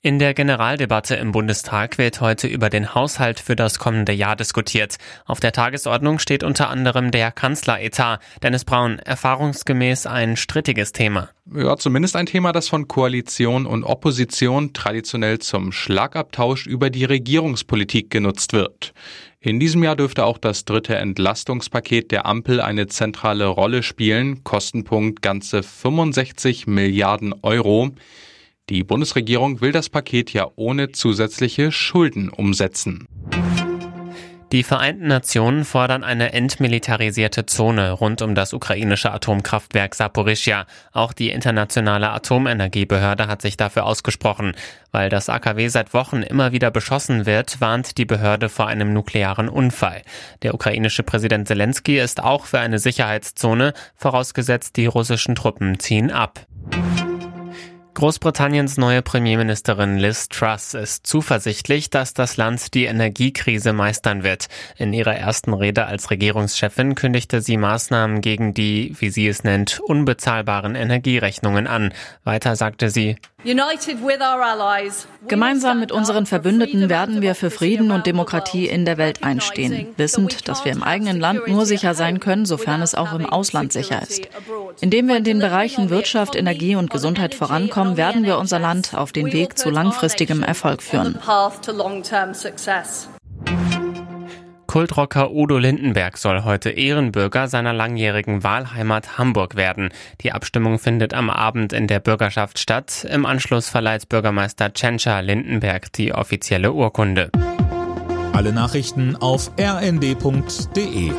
In der Generaldebatte im Bundestag wird heute über den Haushalt für das kommende Jahr diskutiert. Auf der Tagesordnung steht unter anderem der Kanzleretat. Dennis Braun, erfahrungsgemäß ein strittiges Thema. Ja, zumindest ein Thema, das von Koalition und Opposition traditionell zum Schlagabtausch über die Regierungspolitik genutzt wird. In diesem Jahr dürfte auch das dritte Entlastungspaket der Ampel eine zentrale Rolle spielen. Kostenpunkt ganze 65 Milliarden Euro. Die Bundesregierung will das Paket ja ohne zusätzliche Schulden umsetzen. Die Vereinten Nationen fordern eine entmilitarisierte Zone rund um das ukrainische Atomkraftwerk Saporischia. Auch die Internationale Atomenergiebehörde hat sich dafür ausgesprochen. Weil das AKW seit Wochen immer wieder beschossen wird, warnt die Behörde vor einem nuklearen Unfall. Der ukrainische Präsident Zelensky ist auch für eine Sicherheitszone, vorausgesetzt die russischen Truppen ziehen ab. Großbritanniens neue Premierministerin Liz Truss ist zuversichtlich, dass das Land die Energiekrise meistern wird. In ihrer ersten Rede als Regierungschefin kündigte sie Maßnahmen gegen die, wie sie es nennt, unbezahlbaren Energierechnungen an. Weiter sagte sie, Gemeinsam mit unseren Verbündeten werden wir für Frieden und Demokratie in der Welt einstehen, wissend, dass wir im eigenen Land nur sicher sein können, sofern es auch im Ausland sicher ist. Indem wir in den Bereichen Wirtschaft, Energie und Gesundheit vorankommen, werden wir unser Land auf den Weg zu langfristigem Erfolg führen. Kultrocker Udo Lindenberg soll heute Ehrenbürger seiner langjährigen Wahlheimat Hamburg werden. Die Abstimmung findet am Abend in der Bürgerschaft statt. Im Anschluss verleiht Bürgermeister Tschentscher Lindenberg die offizielle Urkunde. Alle Nachrichten auf rnd.de